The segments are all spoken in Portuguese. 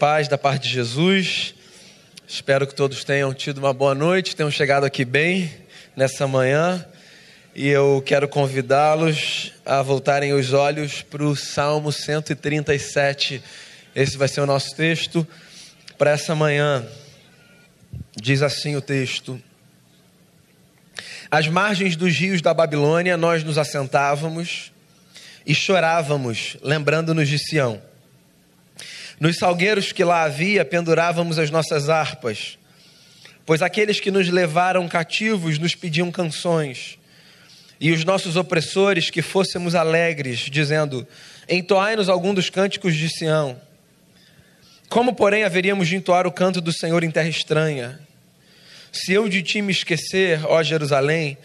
paz da parte de Jesus. Espero que todos tenham tido uma boa noite, tenham chegado aqui bem nessa manhã. E eu quero convidá-los a voltarem os olhos para o Salmo 137. Esse vai ser o nosso texto para essa manhã. Diz assim o texto: Às margens dos rios da Babilônia, nós nos assentávamos e chorávamos, lembrando-nos de Sião. Nos salgueiros que lá havia, pendurávamos as nossas harpas, pois aqueles que nos levaram cativos nos pediam canções, e os nossos opressores que fôssemos alegres, dizendo: Entoai-nos algum dos cânticos de Sião. Como, porém, haveríamos de entoar o canto do Senhor em terra estranha? Se eu de ti me esquecer, ó Jerusalém,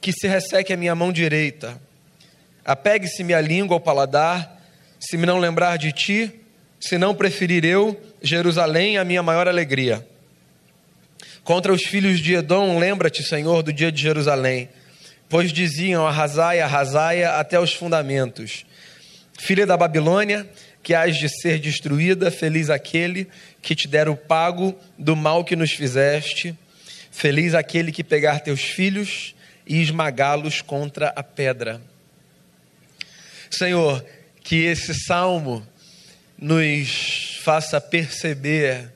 que se resseque a minha mão direita. Apegue-se minha língua ao paladar, se me não lembrar de ti, se não preferir eu Jerusalém a minha maior alegria. Contra os filhos de Edom, lembra-te, Senhor, do dia de Jerusalém, pois diziam: arrasai, arrasai até os fundamentos. Filha da Babilônia, que hás de ser destruída, feliz aquele que te der o pago do mal que nos fizeste, feliz aquele que pegar teus filhos e esmagá-los contra a pedra. Senhor, que esse salmo nos faça perceber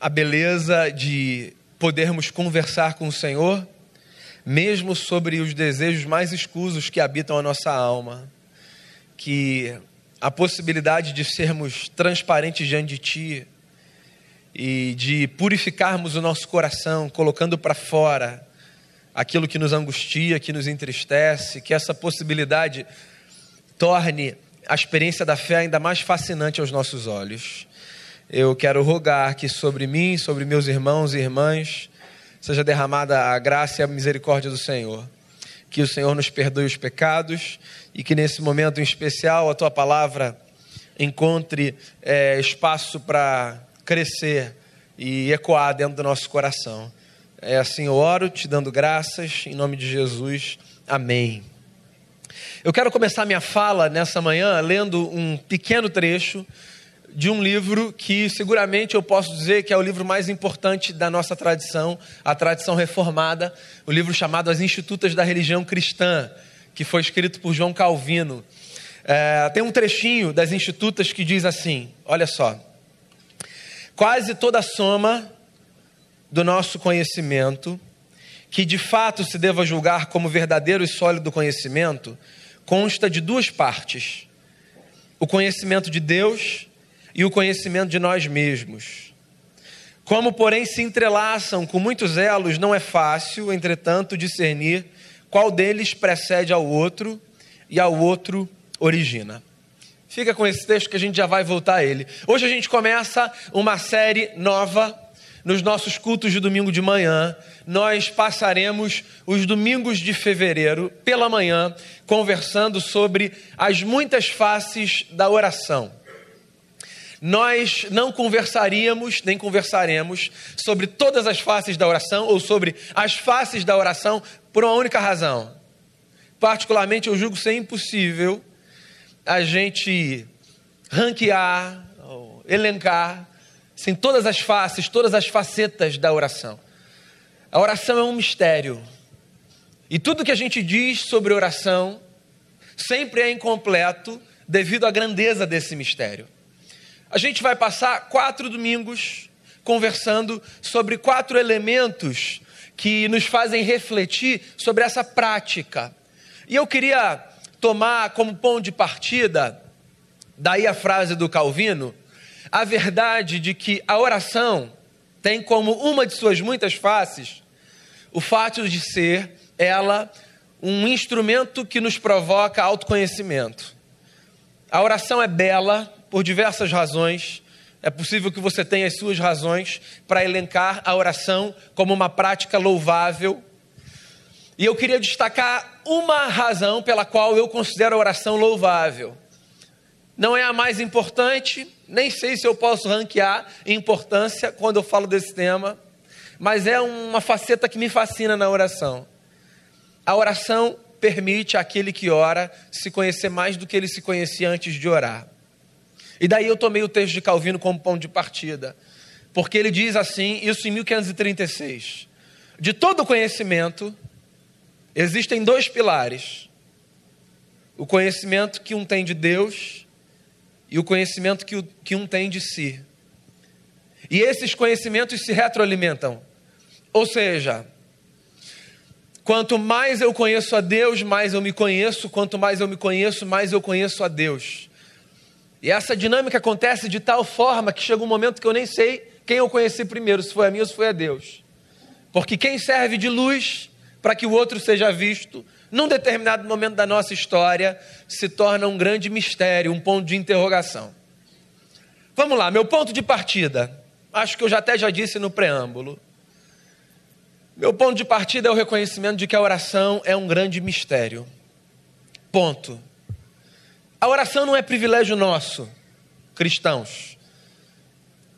a beleza de podermos conversar com o Senhor, mesmo sobre os desejos mais escusos que habitam a nossa alma. Que a possibilidade de sermos transparentes diante de Ti e de purificarmos o nosso coração, colocando para fora aquilo que nos angustia, que nos entristece, que essa possibilidade torne a experiência da fé ainda mais fascinante aos nossos olhos. Eu quero rogar que sobre mim, sobre meus irmãos e irmãs, seja derramada a graça e a misericórdia do Senhor. Que o Senhor nos perdoe os pecados e que nesse momento em especial a tua palavra encontre é, espaço para crescer e ecoar dentro do nosso coração. É assim eu oro, te dando graças, em nome de Jesus. Amém. Eu quero começar minha fala nessa manhã lendo um pequeno trecho de um livro que seguramente eu posso dizer que é o livro mais importante da nossa tradição, a tradição reformada, o livro chamado As Institutas da Religião Cristã, que foi escrito por João Calvino. É, tem um trechinho das Institutas que diz assim: olha só. Quase toda a soma do nosso conhecimento, que de fato se deva julgar como verdadeiro e sólido conhecimento, consta de duas partes: o conhecimento de Deus e o conhecimento de nós mesmos. Como, porém, se entrelaçam com muitos elos, não é fácil, entretanto, discernir qual deles precede ao outro e ao outro origina. Fica com esse texto que a gente já vai voltar a ele. Hoje a gente começa uma série nova nos nossos cultos de domingo de manhã, nós passaremos os domingos de fevereiro pela manhã conversando sobre as muitas faces da oração. Nós não conversaríamos, nem conversaremos sobre todas as faces da oração ou sobre as faces da oração por uma única razão. Particularmente, eu julgo ser impossível a gente ranquear, elencar Sim, todas as faces, todas as facetas da oração. A oração é um mistério. E tudo que a gente diz sobre oração sempre é incompleto devido à grandeza desse mistério. A gente vai passar quatro domingos conversando sobre quatro elementos que nos fazem refletir sobre essa prática. E eu queria tomar como ponto de partida, daí a frase do Calvino, a verdade de que a oração tem como uma de suas muitas faces o fato de ser ela um instrumento que nos provoca autoconhecimento. A oração é bela por diversas razões. É possível que você tenha as suas razões para elencar a oração como uma prática louvável. E eu queria destacar uma razão pela qual eu considero a oração louvável. Não é a mais importante, nem sei se eu posso ranquear importância quando eu falo desse tema, mas é uma faceta que me fascina na oração. A oração permite àquele que ora se conhecer mais do que ele se conhecia antes de orar. E daí eu tomei o texto de Calvino como ponto de partida. Porque ele diz assim, isso em 1536. De todo conhecimento, existem dois pilares: o conhecimento que um tem de Deus e o conhecimento que, que um tem de si. E esses conhecimentos se retroalimentam. Ou seja, quanto mais eu conheço a Deus, mais eu me conheço, quanto mais eu me conheço, mais eu conheço a Deus. E essa dinâmica acontece de tal forma que chega um momento que eu nem sei quem eu conheci primeiro, se foi a mim ou se foi a Deus. Porque quem serve de luz para que o outro seja visto, num determinado momento da nossa história, se torna um grande mistério, um ponto de interrogação. Vamos lá, meu ponto de partida. Acho que eu já até já disse no preâmbulo. Meu ponto de partida é o reconhecimento de que a oração é um grande mistério. Ponto. A oração não é privilégio nosso, cristãos.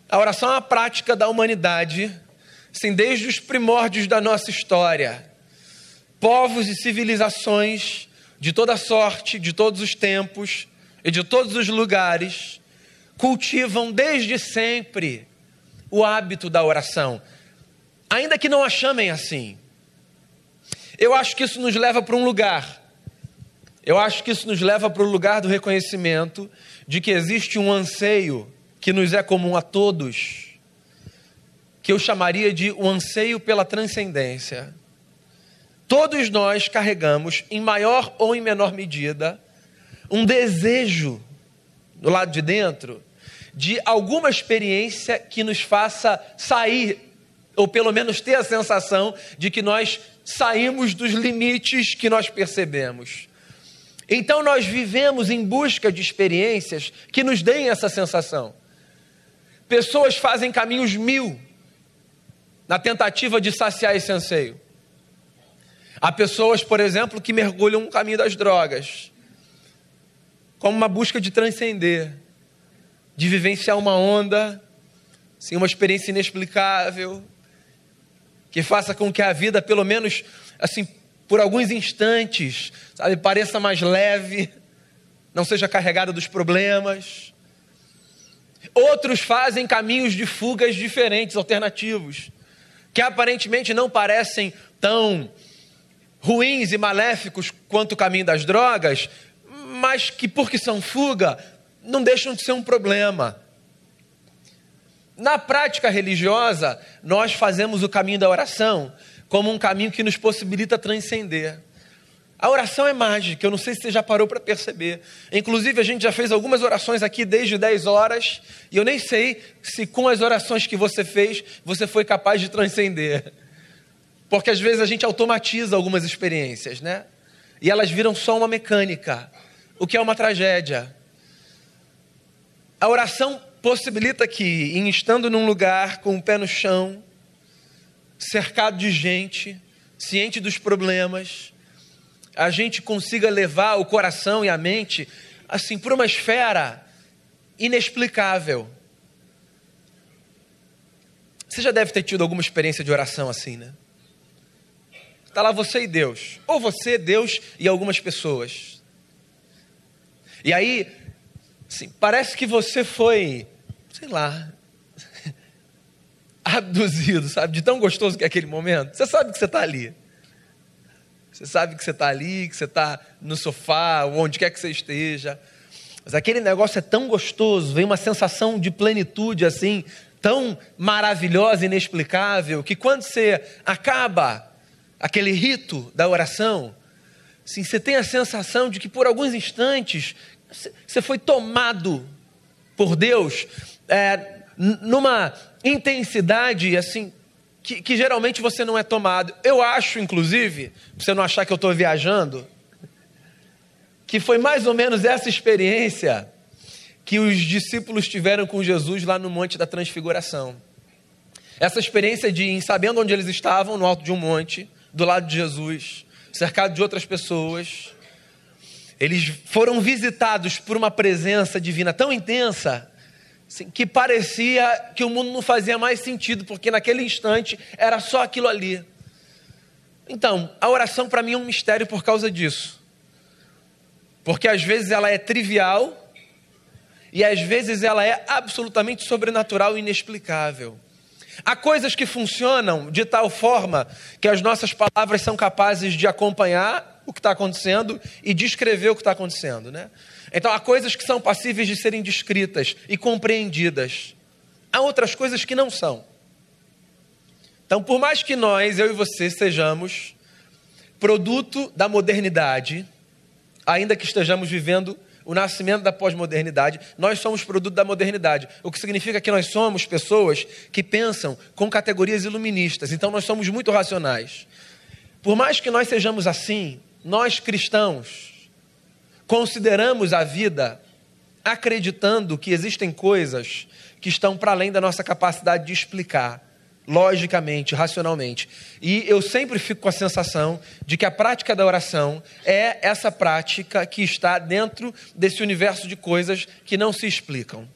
A oração é uma prática da humanidade, sim, desde os primórdios da nossa história. Povos e civilizações de toda sorte, de todos os tempos e de todos os lugares cultivam desde sempre o hábito da oração, ainda que não a chamem assim. Eu acho que isso nos leva para um lugar. Eu acho que isso nos leva para o lugar do reconhecimento de que existe um anseio que nos é comum a todos, que eu chamaria de o um anseio pela transcendência. Todos nós carregamos, em maior ou em menor medida, um desejo do lado de dentro de alguma experiência que nos faça sair, ou pelo menos ter a sensação de que nós saímos dos limites que nós percebemos. Então nós vivemos em busca de experiências que nos deem essa sensação. Pessoas fazem caminhos mil na tentativa de saciar esse anseio. Há pessoas, por exemplo, que mergulham no caminho das drogas, como uma busca de transcender, de vivenciar uma onda, assim, uma experiência inexplicável, que faça com que a vida, pelo menos assim, por alguns instantes, sabe, pareça mais leve, não seja carregada dos problemas. Outros fazem caminhos de fugas diferentes, alternativos, que aparentemente não parecem tão ruins e maléficos quanto o caminho das drogas, mas que, porque são fuga, não deixam de ser um problema. Na prática religiosa, nós fazemos o caminho da oração como um caminho que nos possibilita transcender. A oração é mágica, eu não sei se você já parou para perceber. Inclusive, a gente já fez algumas orações aqui desde 10 horas, e eu nem sei se com as orações que você fez, você foi capaz de transcender. Porque às vezes a gente automatiza algumas experiências, né? E elas viram só uma mecânica, o que é uma tragédia. A oração possibilita que, em estando num lugar com o pé no chão, cercado de gente, ciente dos problemas, a gente consiga levar o coração e a mente assim para uma esfera inexplicável. Você já deve ter tido alguma experiência de oração assim, né? Está lá você e Deus, ou você, Deus e algumas pessoas. E aí, assim, parece que você foi, sei lá, abduzido, sabe? De tão gostoso que é aquele momento. Você sabe que você está ali. Você sabe que você está ali, que você está no sofá, onde quer que você esteja. Mas aquele negócio é tão gostoso, vem uma sensação de plenitude assim, tão maravilhosa, inexplicável, que quando você acaba aquele rito da oração, assim, você tem a sensação de que por alguns instantes você foi tomado por Deus é, numa intensidade assim que, que geralmente você não é tomado. Eu acho, inclusive, para você não achar que eu estou viajando, que foi mais ou menos essa experiência que os discípulos tiveram com Jesus lá no Monte da Transfiguração. Essa experiência de, sabendo onde eles estavam, no alto de um monte, do lado de Jesus, cercado de outras pessoas, eles foram visitados por uma presença divina tão intensa que parecia que o mundo não fazia mais sentido, porque naquele instante era só aquilo ali. Então, a oração para mim é um mistério por causa disso. Porque às vezes ela é trivial E às vezes ela é absolutamente sobrenatural e inexplicável. Há coisas que funcionam de tal forma que as nossas palavras são capazes de acompanhar o que está acontecendo e descrever o que está acontecendo, né? Então há coisas que são passíveis de serem descritas e compreendidas. Há outras coisas que não são. Então, por mais que nós, eu e você, sejamos produto da modernidade, ainda que estejamos vivendo o nascimento da pós-modernidade, nós somos produto da modernidade. O que significa que nós somos pessoas que pensam com categorias iluministas. Então nós somos muito racionais. Por mais que nós sejamos assim, nós cristãos consideramos a vida acreditando que existem coisas que estão para além da nossa capacidade de explicar logicamente, racionalmente. E eu sempre fico com a sensação de que a prática da oração é essa prática que está dentro desse universo de coisas que não se explicam.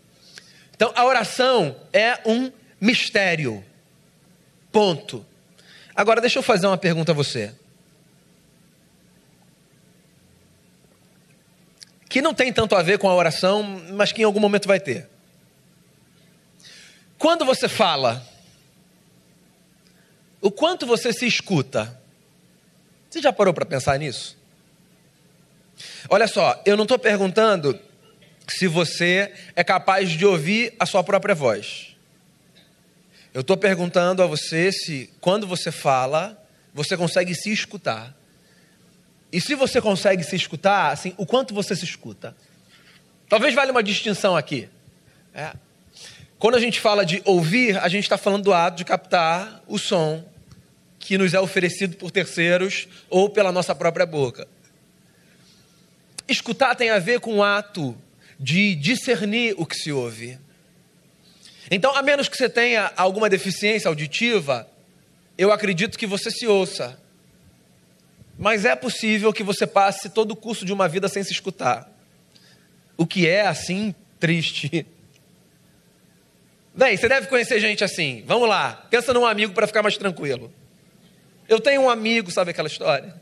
Então, a oração é um mistério. Ponto. Agora, deixa eu fazer uma pergunta a você. Que não tem tanto a ver com a oração, mas que em algum momento vai ter. Quando você fala, o quanto você se escuta. Você já parou para pensar nisso? Olha só, eu não estou perguntando se você é capaz de ouvir a sua própria voz. Eu estou perguntando a você se, quando você fala, você consegue se escutar. E se você consegue se escutar, assim, o quanto você se escuta? Talvez valha uma distinção aqui. É. Quando a gente fala de ouvir, a gente está falando do ato de captar o som que nos é oferecido por terceiros ou pela nossa própria boca. Escutar tem a ver com o ato de discernir o que se ouve. Então, a menos que você tenha alguma deficiência auditiva, eu acredito que você se ouça. Mas é possível que você passe todo o curso de uma vida sem se escutar. O que é, assim, triste. Bem, você deve conhecer gente assim. Vamos lá, pensa num amigo para ficar mais tranquilo. Eu tenho um amigo, sabe aquela história?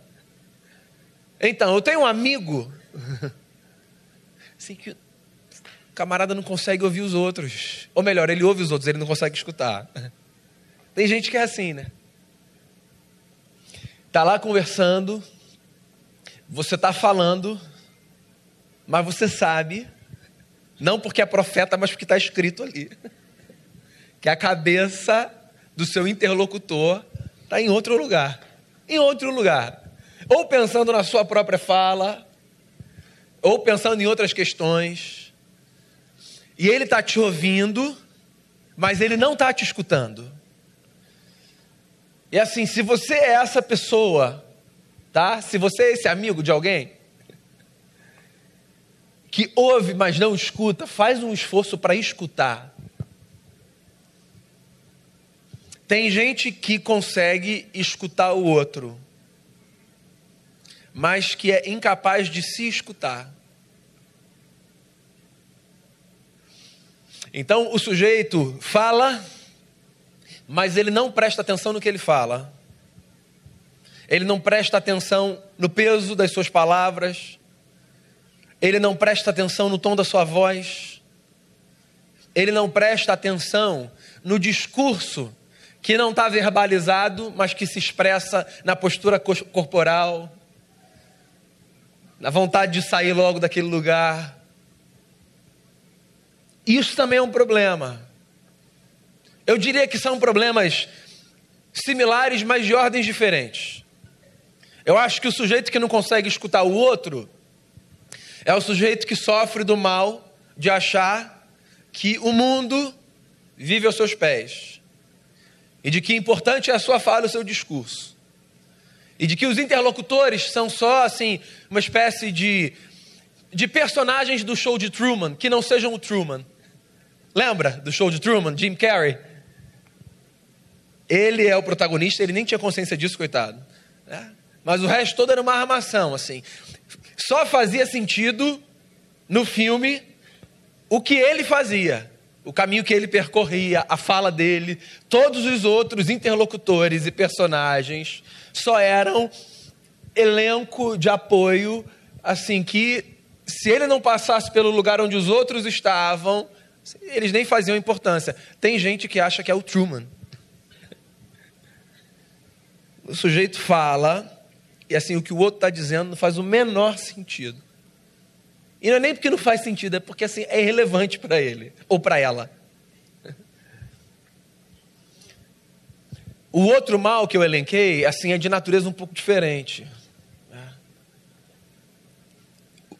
Então, eu tenho um amigo. Assim que o camarada não consegue ouvir os outros. Ou melhor, ele ouve os outros, ele não consegue escutar. Tem gente que é assim, né? Tá lá conversando, você tá falando, mas você sabe, não porque é profeta, mas porque está escrito ali que a cabeça do seu interlocutor está em outro lugar. Em outro lugar. Ou pensando na sua própria fala, ou pensando em outras questões. E ele está te ouvindo, mas ele não está te escutando. E assim, se você é essa pessoa, tá? Se você é esse amigo de alguém que ouve, mas não escuta, faz um esforço para escutar. Tem gente que consegue escutar o outro, mas que é incapaz de se escutar. Então o sujeito fala, mas ele não presta atenção no que ele fala. Ele não presta atenção no peso das suas palavras. Ele não presta atenção no tom da sua voz. Ele não presta atenção no discurso que não está verbalizado, mas que se expressa na postura corporal, na vontade de sair logo daquele lugar. Isso também é um problema. Eu diria que são problemas similares, mas de ordens diferentes. Eu acho que o sujeito que não consegue escutar o outro é o sujeito que sofre do mal de achar que o mundo vive aos seus pés e de que importante é a sua fala, o seu discurso. E de que os interlocutores são só assim uma espécie de de personagens do show de Truman que não sejam o Truman. Lembra do show de Truman, Jim Carrey? Ele é o protagonista, ele nem tinha consciência disso, coitado. Né? Mas o resto todo era uma armação, assim. Só fazia sentido no filme o que ele fazia o caminho que ele percorria, a fala dele, todos os outros interlocutores e personagens só eram elenco de apoio, assim, que se ele não passasse pelo lugar onde os outros estavam, eles nem faziam importância. Tem gente que acha que é o Truman. O sujeito fala, e assim, o que o outro está dizendo não faz o menor sentido. E não é nem porque não faz sentido, é porque assim, é irrelevante para ele ou para ela. O outro mal que eu elenquei, assim, é de natureza um pouco diferente.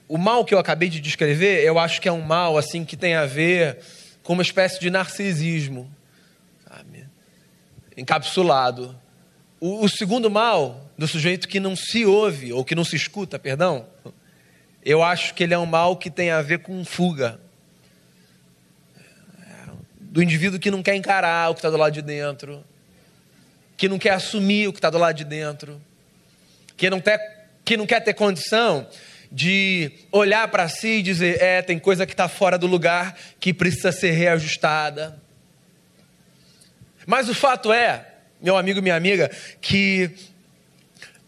O mal que eu acabei de descrever, eu acho que é um mal assim que tem a ver com uma espécie de narcisismo, sabe? encapsulado. O, o segundo mal do sujeito que não se ouve ou que não se escuta, perdão, eu acho que ele é um mal que tem a ver com fuga. Do indivíduo que não quer encarar o que está do lado de dentro, que não quer assumir o que está do lado de dentro, que não, ter, que não quer ter condição de olhar para si e dizer: é, tem coisa que está fora do lugar que precisa ser reajustada. Mas o fato é, meu amigo minha amiga, que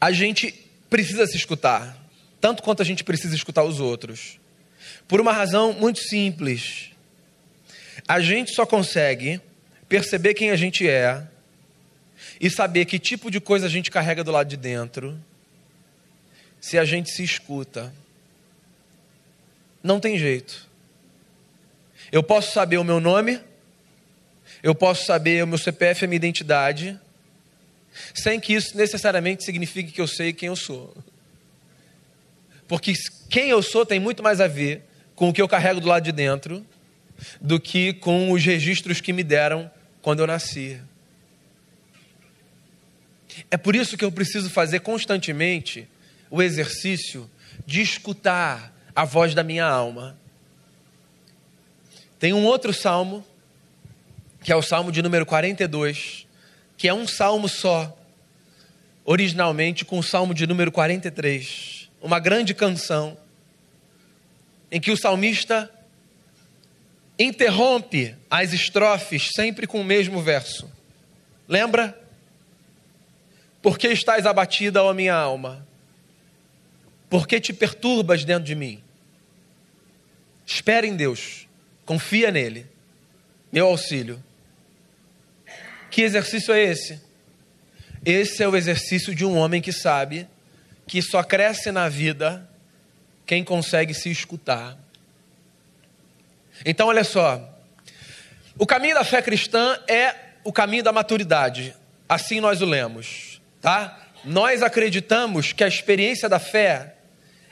a gente precisa se escutar, tanto quanto a gente precisa escutar os outros, por uma razão muito simples. A gente só consegue perceber quem a gente é e saber que tipo de coisa a gente carrega do lado de dentro, se a gente se escuta. Não tem jeito. Eu posso saber o meu nome, eu posso saber o meu CPF, a minha identidade, sem que isso necessariamente signifique que eu sei quem eu sou. Porque quem eu sou tem muito mais a ver com o que eu carrego do lado de dentro do que com os registros que me deram quando eu nasci. É por isso que eu preciso fazer constantemente o exercício de escutar a voz da minha alma. Tem um outro salmo, que é o salmo de número 42, que é um salmo só, originalmente com o salmo de número 43, uma grande canção, em que o salmista interrompe as estrofes sempre com o mesmo verso. Lembra? Por que estás abatida, ó minha alma? Por que te perturbas dentro de mim? Espera em Deus, confia nele, meu auxílio. Que exercício é esse? Esse é o exercício de um homem que sabe que só cresce na vida quem consegue se escutar. Então, olha só. O caminho da fé cristã é o caminho da maturidade. Assim nós o lemos tá? Nós acreditamos que a experiência da fé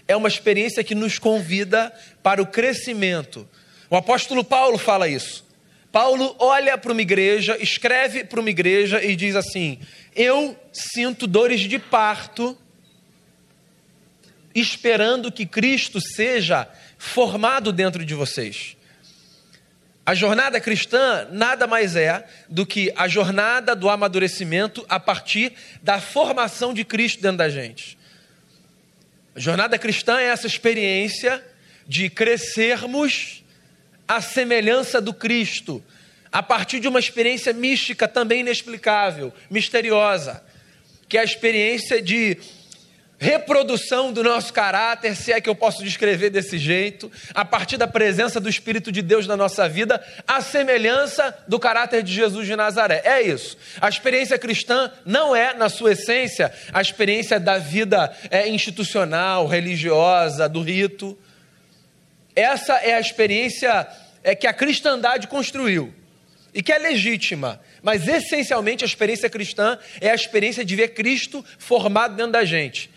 é uma experiência que nos convida para o crescimento. O apóstolo Paulo fala isso. Paulo olha para uma igreja, escreve para uma igreja e diz assim: Eu sinto dores de parto, esperando que Cristo seja formado dentro de vocês. A jornada cristã nada mais é do que a jornada do amadurecimento a partir da formação de Cristo dentro da gente. A jornada cristã é essa experiência de crescermos à semelhança do Cristo, a partir de uma experiência mística também inexplicável, misteriosa, que é a experiência de reprodução do nosso caráter, se é que eu posso descrever desse jeito, a partir da presença do Espírito de Deus na nossa vida, a semelhança do caráter de Jesus de Nazaré. É isso. A experiência cristã não é, na sua essência, a experiência da vida é, institucional, religiosa, do rito. Essa é a experiência é, que a cristandade construiu e que é legítima, mas essencialmente a experiência cristã é a experiência de ver Cristo formado dentro da gente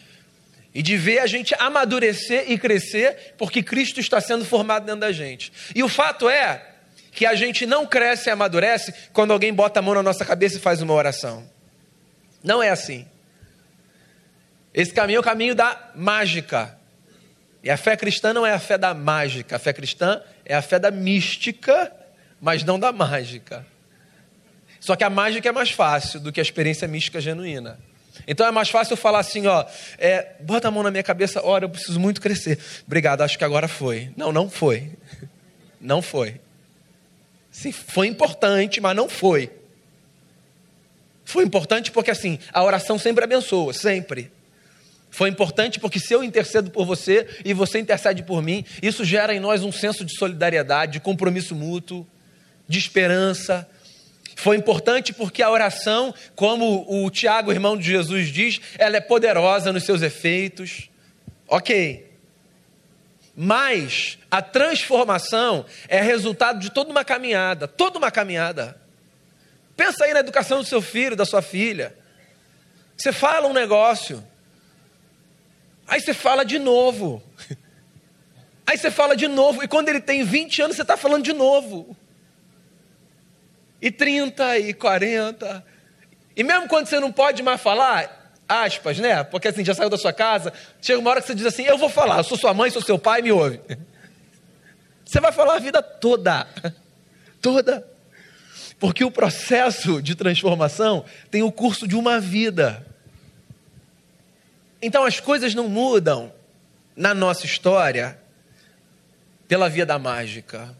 e de ver a gente amadurecer e crescer, porque Cristo está sendo formado dentro da gente. E o fato é que a gente não cresce e amadurece quando alguém bota a mão na nossa cabeça e faz uma oração. Não é assim. Esse caminho é o caminho da mágica. E a fé cristã não é a fé da mágica, a fé cristã é a fé da mística, mas não da mágica. Só que a mágica é mais fácil do que a experiência mística genuína. Então é mais fácil eu falar assim, ó, é, bota a mão na minha cabeça, ora, eu preciso muito crescer. Obrigado, acho que agora foi. Não, não foi. Não foi. Sim, foi importante, mas não foi. Foi importante porque assim, a oração sempre abençoa, sempre. Foi importante porque se eu intercedo por você e você intercede por mim, isso gera em nós um senso de solidariedade, de compromisso mútuo, de esperança. Foi importante porque a oração, como o Tiago, irmão de Jesus, diz, ela é poderosa nos seus efeitos. Ok. Mas a transformação é resultado de toda uma caminhada, toda uma caminhada. Pensa aí na educação do seu filho, da sua filha. Você fala um negócio, aí você fala de novo. Aí você fala de novo, e quando ele tem 20 anos, você está falando de novo. E 30, e 40. E mesmo quando você não pode mais falar, aspas, né? Porque assim, já saiu da sua casa, chega uma hora que você diz assim: Eu vou falar, sou sua mãe, sou seu pai, me ouve. Você vai falar a vida toda. Toda. Porque o processo de transformação tem o curso de uma vida. Então as coisas não mudam na nossa história pela via da mágica.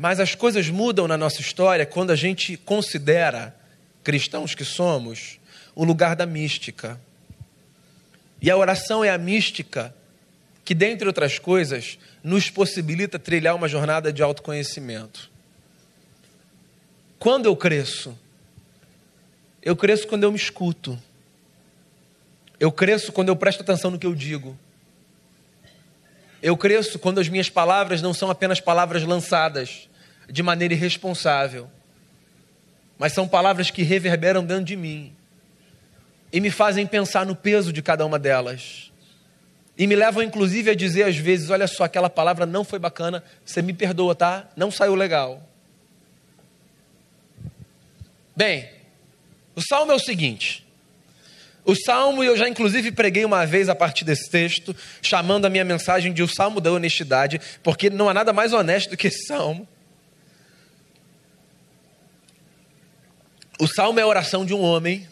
Mas as coisas mudam na nossa história quando a gente considera, cristãos que somos, o lugar da mística. E a oração é a mística que, dentre outras coisas, nos possibilita trilhar uma jornada de autoconhecimento. Quando eu cresço? Eu cresço quando eu me escuto. Eu cresço quando eu presto atenção no que eu digo. Eu cresço quando as minhas palavras não são apenas palavras lançadas de maneira irresponsável, mas são palavras que reverberam dentro de mim e me fazem pensar no peso de cada uma delas. E me levam, inclusive, a dizer às vezes: olha só, aquela palavra não foi bacana, você me perdoa, tá? Não saiu legal. Bem, o salmo é o seguinte. O salmo, eu já inclusive preguei uma vez a partir desse texto, chamando a minha mensagem de o salmo da honestidade, porque não há nada mais honesto do que esse salmo. O salmo é a oração de um homem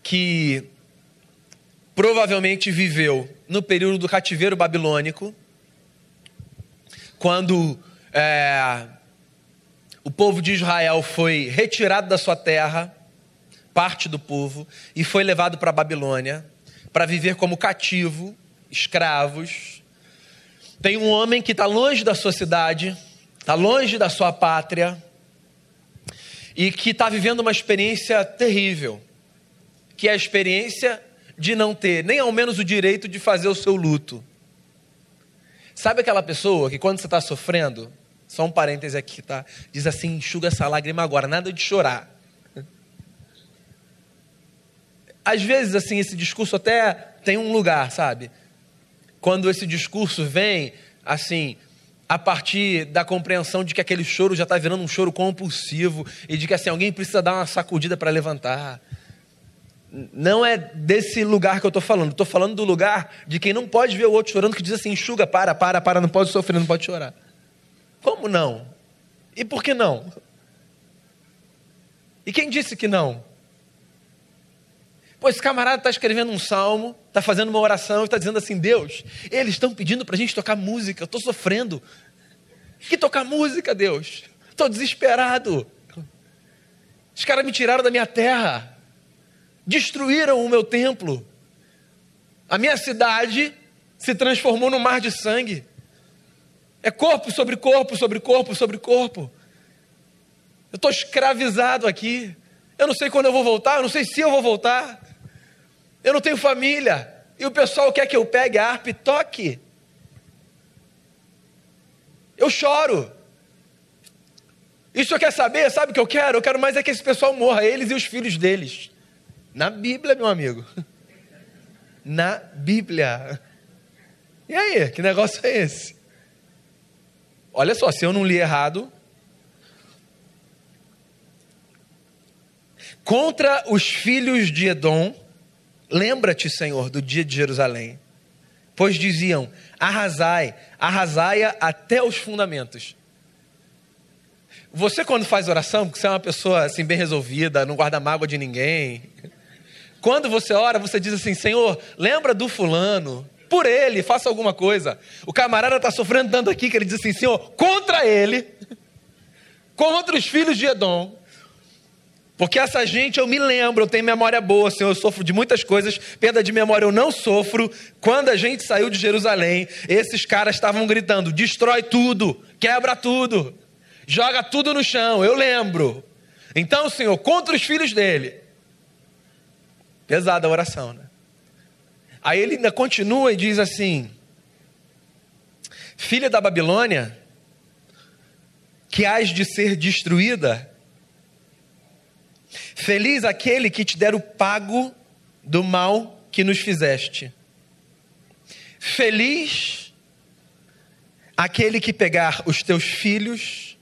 que provavelmente viveu no período do cativeiro babilônico, quando é, o povo de Israel foi retirado da sua terra, parte do povo, e foi levado para a Babilônia para viver como cativo, escravos. Tem um homem que está longe da sua cidade, está longe da sua pátria, e que está vivendo uma experiência terrível, que é a experiência de não ter nem ao menos o direito de fazer o seu luto. Sabe aquela pessoa que quando você está sofrendo, só um parêntese aqui, tá? Diz assim: enxuga essa lágrima agora, nada de chorar. Às vezes, assim, esse discurso até tem um lugar, sabe? Quando esse discurso vem, assim, a partir da compreensão de que aquele choro já está virando um choro compulsivo e de que, assim, alguém precisa dar uma sacudida para levantar. Não é desse lugar que eu estou falando. Estou falando do lugar de quem não pode ver o outro chorando, que diz assim: enxuga, para, para, para, não pode sofrer, não pode chorar. Como não? E por que não? E quem disse que não? Pois esse camarada está escrevendo um salmo, está fazendo uma oração e está dizendo assim: Deus, eles estão pedindo para a gente tocar música, eu estou sofrendo. Que tocar música, Deus? Estou desesperado. Os caras me tiraram da minha terra, destruíram o meu templo, a minha cidade se transformou num mar de sangue. É corpo sobre corpo, sobre corpo, sobre corpo. Eu estou escravizado aqui. Eu não sei quando eu vou voltar, eu não sei se eu vou voltar. Eu não tenho família. E o pessoal quer que eu pegue a harpa e toque. Eu choro. Isso eu quero saber, sabe o que eu quero? Eu quero mais é que esse pessoal morra, eles e os filhos deles. Na Bíblia, meu amigo. Na Bíblia. E aí, que negócio é esse? Olha só, se eu não li errado. Contra os filhos de Edom, lembra-te, Senhor, do dia de Jerusalém. Pois diziam: arrasai, arrasai-a até os fundamentos. Você, quando faz oração, porque você é uma pessoa assim, bem resolvida, não guarda mágoa de ninguém. Quando você ora, você diz assim: Senhor, lembra do fulano, por ele, faça alguma coisa. O camarada está sofrendo tanto aqui que ele diz assim: Senhor, contra ele, contra os filhos de Edom, Porque essa gente eu me lembro, eu tenho memória boa, Senhor, eu sofro de muitas coisas, perda de memória eu não sofro. Quando a gente saiu de Jerusalém, esses caras estavam gritando: destrói tudo, quebra tudo, joga tudo no chão. Eu lembro. Então, Senhor, contra os filhos dele. Pesada a oração, né? Aí ele ainda continua e diz assim: Filha da Babilônia, que hás de ser destruída, feliz aquele que te der o pago do mal que nos fizeste. Feliz aquele que pegar os teus filhos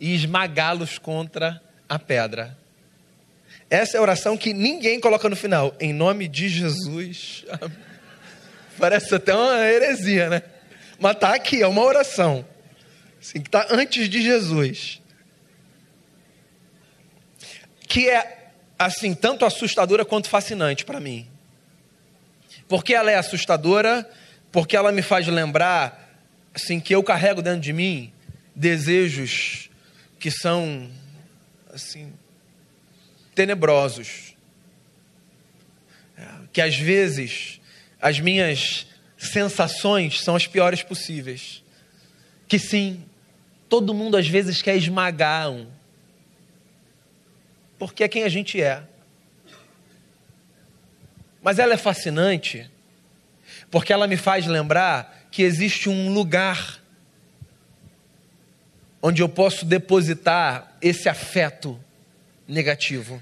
e esmagá-los contra a pedra. Essa é a oração que ninguém coloca no final. Em nome de Jesus. Parece até uma heresia, né? Mas está aqui, é uma oração. Assim, que está antes de Jesus. Que é, assim, tanto assustadora quanto fascinante para mim. Porque ela é assustadora, porque ela me faz lembrar, assim, que eu carrego dentro de mim desejos que são, assim, tenebrosos. Que às vezes as minhas sensações são as piores possíveis. Que sim, todo mundo às vezes quer esmagar um. Porque é quem a gente é. Mas ela é fascinante porque ela me faz lembrar que existe um lugar onde eu posso depositar esse afeto negativo.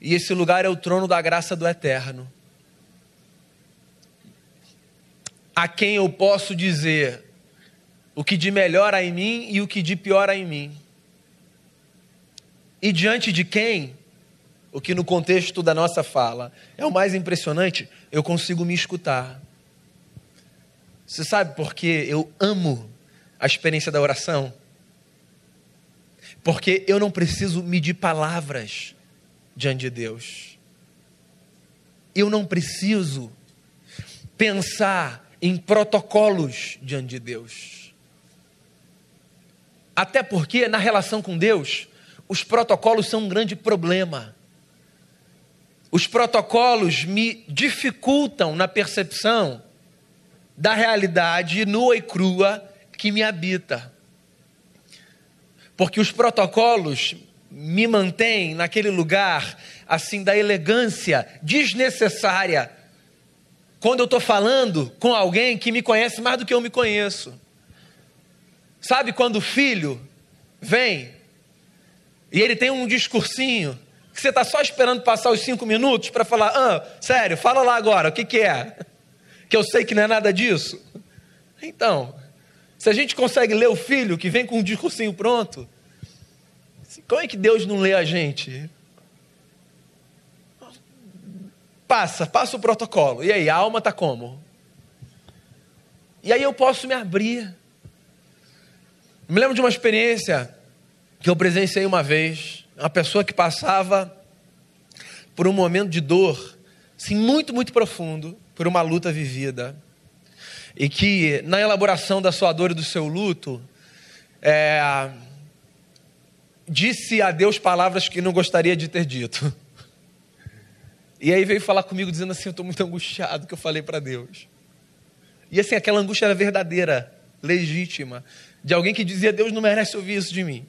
E esse lugar é o trono da graça do eterno. A quem eu posso dizer o que de melhor há em mim e o que de pior há em mim. E diante de quem, o que no contexto da nossa fala é o mais impressionante, eu consigo me escutar. Você sabe por que eu amo a experiência da oração? Porque eu não preciso medir palavras diante de Deus. Eu não preciso pensar em protocolos diante de Deus. Até porque na relação com Deus, os protocolos são um grande problema. Os protocolos me dificultam na percepção da realidade nua e crua que me habita porque os protocolos me mantêm naquele lugar assim da elegância desnecessária quando eu estou falando com alguém que me conhece mais do que eu me conheço. Sabe quando o filho vem e ele tem um discursinho que você está só esperando passar os cinco minutos para falar, ah, sério, fala lá agora, o que, que é? Que eu sei que não é nada disso. Então, se a gente consegue ler o filho que vem com um discursinho pronto, como é que Deus não lê a gente? Passa, passa o protocolo. E aí, a alma está como? E aí eu posso me abrir. Me lembro de uma experiência que eu presenciei uma vez. Uma pessoa que passava por um momento de dor, assim, muito, muito profundo, por uma luta vivida e que na elaboração da sua dor e do seu luto, é, disse a Deus palavras que não gostaria de ter dito. E aí veio falar comigo dizendo assim: Eu estou muito angustiado que eu falei para Deus. E assim, aquela angústia era verdadeira, legítima, de alguém que dizia: Deus não merece ouvir isso de mim.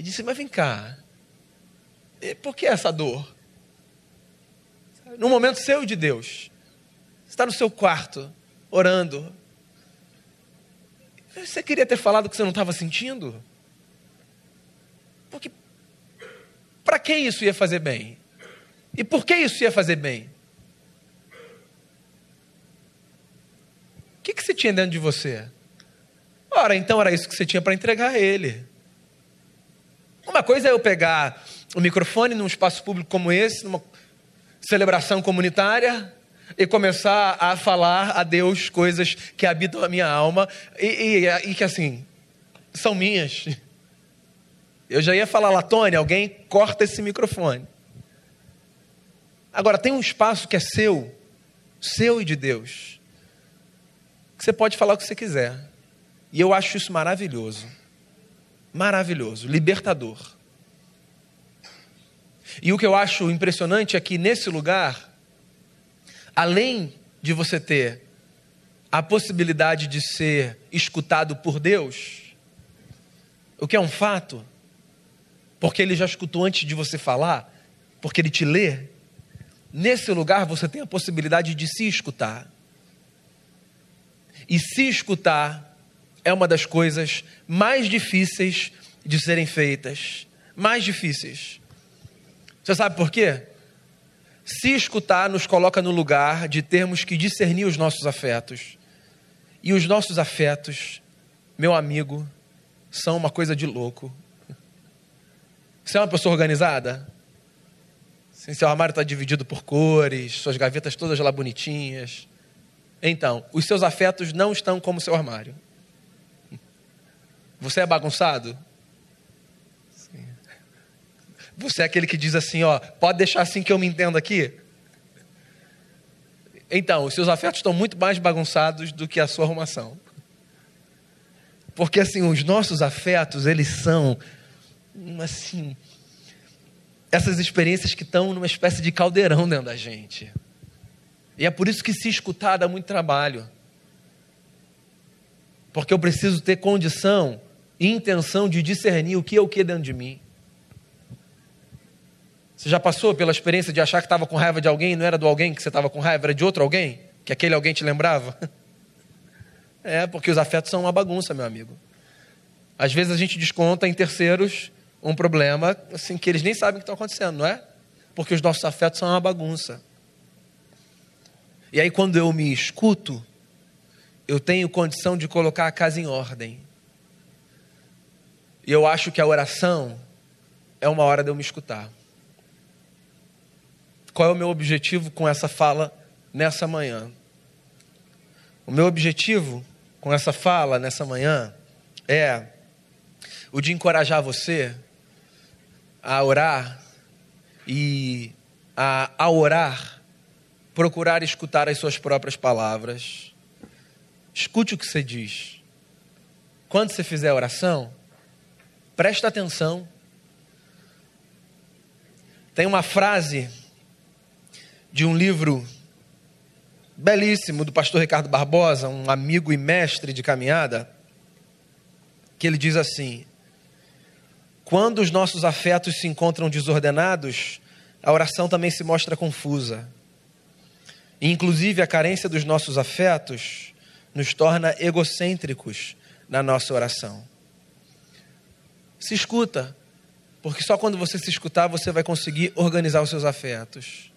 E disse: Mas vem cá, por que essa dor? No momento seu de Deus, está no seu quarto, orando. Você queria ter falado que você não estava sentindo? Porque para que isso ia fazer bem? E por que isso ia fazer bem? O que, que você tinha dentro de você? Ora, então era isso que você tinha para entregar a ele. Uma coisa é eu pegar o microfone num espaço público como esse, numa celebração comunitária, e começar a falar a Deus coisas que habitam a minha alma e, e, e que assim são minhas. Eu já ia falar lá, Tony, alguém corta esse microfone. Agora, tem um espaço que é seu, seu e de Deus, que você pode falar o que você quiser. E eu acho isso maravilhoso. Maravilhoso, libertador. E o que eu acho impressionante é que nesse lugar, além de você ter a possibilidade de ser escutado por Deus, o que é um fato, porque ele já escutou antes de você falar, porque ele te lê, nesse lugar você tem a possibilidade de se escutar. E se escutar é uma das coisas mais difíceis de serem feitas. Mais difíceis. Você sabe por quê? Se escutar nos coloca no lugar de termos que discernir os nossos afetos. E os nossos afetos, meu amigo, são uma coisa de louco. Você é uma pessoa organizada? Seu armário está dividido por cores, suas gavetas todas lá bonitinhas. Então, os seus afetos não estão como seu armário. Você é bagunçado? Sim. Você é aquele que diz assim, ó, pode deixar assim que eu me entendo aqui? Então, os seus afetos estão muito mais bagunçados do que a sua arrumação. Porque assim, os nossos afetos, eles são assim, essas experiências que estão numa espécie de caldeirão dentro da gente. E é por isso que se escutar dá muito trabalho. Porque eu preciso ter condição intenção de discernir o que é o que dentro de mim. Você já passou pela experiência de achar que estava com raiva de alguém e não era do alguém que você estava com raiva, era de outro alguém? Que aquele alguém te lembrava? É, porque os afetos são uma bagunça, meu amigo. Às vezes a gente desconta em terceiros um problema assim que eles nem sabem o que está acontecendo, não é? Porque os nossos afetos são uma bagunça. E aí quando eu me escuto, eu tenho condição de colocar a casa em ordem. E eu acho que a oração é uma hora de eu me escutar. Qual é o meu objetivo com essa fala nessa manhã? O meu objetivo com essa fala nessa manhã é o de encorajar você a orar e a, a orar, procurar escutar as suas próprias palavras. Escute o que você diz. Quando você fizer a oração, presta atenção. Tem uma frase de um livro belíssimo do pastor Ricardo Barbosa, um amigo e mestre de caminhada, que ele diz assim: Quando os nossos afetos se encontram desordenados, a oração também se mostra confusa. E, inclusive, a carência dos nossos afetos nos torna egocêntricos na nossa oração. Se escuta, porque só quando você se escutar você vai conseguir organizar os seus afetos.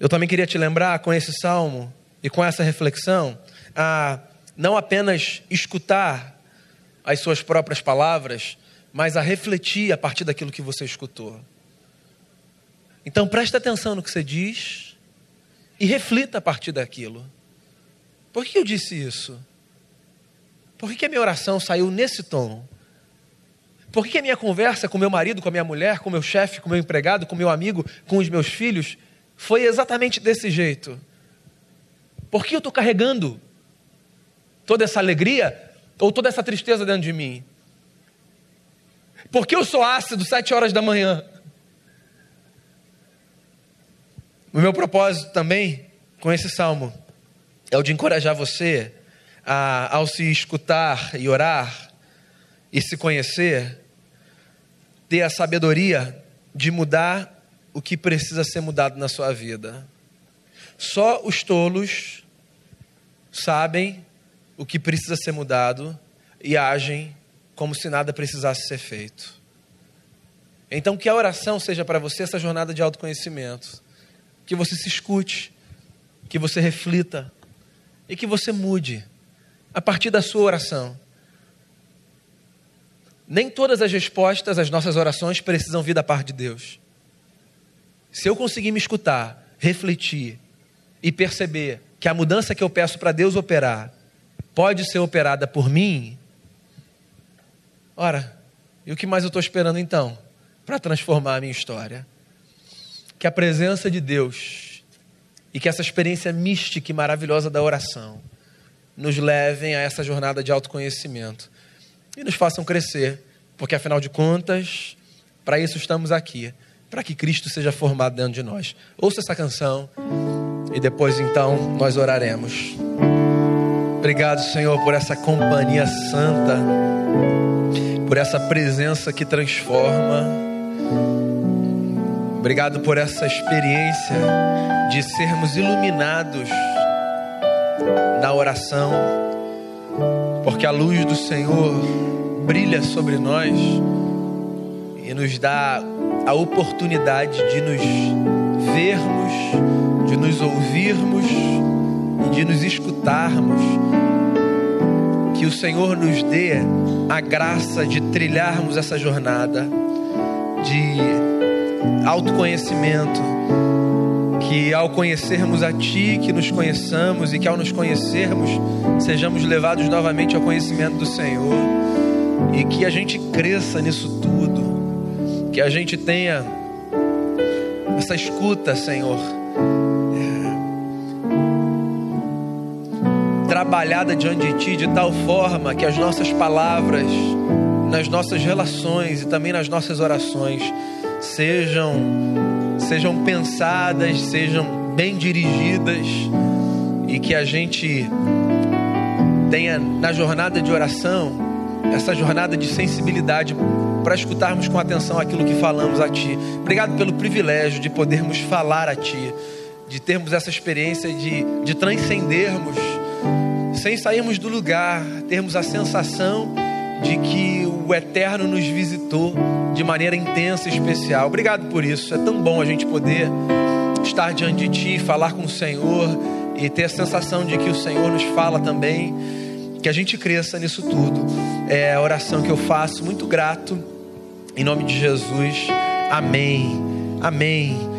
Eu também queria te lembrar com esse salmo e com essa reflexão a não apenas escutar as suas próprias palavras, mas a refletir a partir daquilo que você escutou. Então preste atenção no que você diz e reflita a partir daquilo. Por que eu disse isso? Por que a minha oração saiu nesse tom? Por que a minha conversa com meu marido, com a minha mulher, com meu chefe, com meu empregado, com meu amigo, com os meus filhos foi exatamente desse jeito. Por que eu estou carregando toda essa alegria ou toda essa tristeza dentro de mim? Por que eu sou ácido sete horas da manhã? O meu propósito também com esse salmo é o de encorajar você a, ao se escutar e orar e se conhecer, ter a sabedoria de mudar o que precisa ser mudado na sua vida. Só os tolos sabem o que precisa ser mudado e agem como se nada precisasse ser feito. Então, que a oração seja para você essa jornada de autoconhecimento. Que você se escute, que você reflita e que você mude a partir da sua oração. Nem todas as respostas às nossas orações precisam vir da parte de Deus. Se eu conseguir me escutar, refletir e perceber que a mudança que eu peço para Deus operar pode ser operada por mim, ora, e o que mais eu estou esperando então para transformar a minha história? Que a presença de Deus e que essa experiência mística e maravilhosa da oração nos levem a essa jornada de autoconhecimento e nos façam crescer, porque afinal de contas, para isso estamos aqui, para que Cristo seja formado dentro de nós. Ouça essa canção e depois então nós oraremos. Obrigado, Senhor, por essa companhia santa, por essa presença que transforma. Obrigado por essa experiência de sermos iluminados na oração, porque a luz do Senhor brilha sobre nós e nos dá a oportunidade de nos vermos, de nos ouvirmos e de nos escutarmos. Que o Senhor nos dê a graça de trilharmos essa jornada de autoconhecimento, que ao conhecermos a Ti, que nos conheçamos e que ao nos conhecermos, sejamos levados novamente ao conhecimento do Senhor e que a gente cresça nisso tudo, que a gente tenha essa escuta, Senhor, trabalhada diante de Ti de tal forma que as nossas palavras, nas nossas relações e também nas nossas orações sejam sejam pensadas, sejam bem dirigidas e que a gente tenha na jornada de oração essa jornada de sensibilidade para escutarmos com atenção aquilo que falamos a Ti. Obrigado pelo privilégio de podermos falar a Ti, de termos essa experiência de, de transcendermos, sem sairmos do lugar, termos a sensação de que o Eterno nos visitou de maneira intensa e especial. Obrigado por isso. É tão bom a gente poder estar diante de Ti, falar com o Senhor e ter a sensação de que o Senhor nos fala também. Que a gente cresça nisso tudo. É a oração que eu faço, muito grato. Em nome de Jesus. Amém. Amém.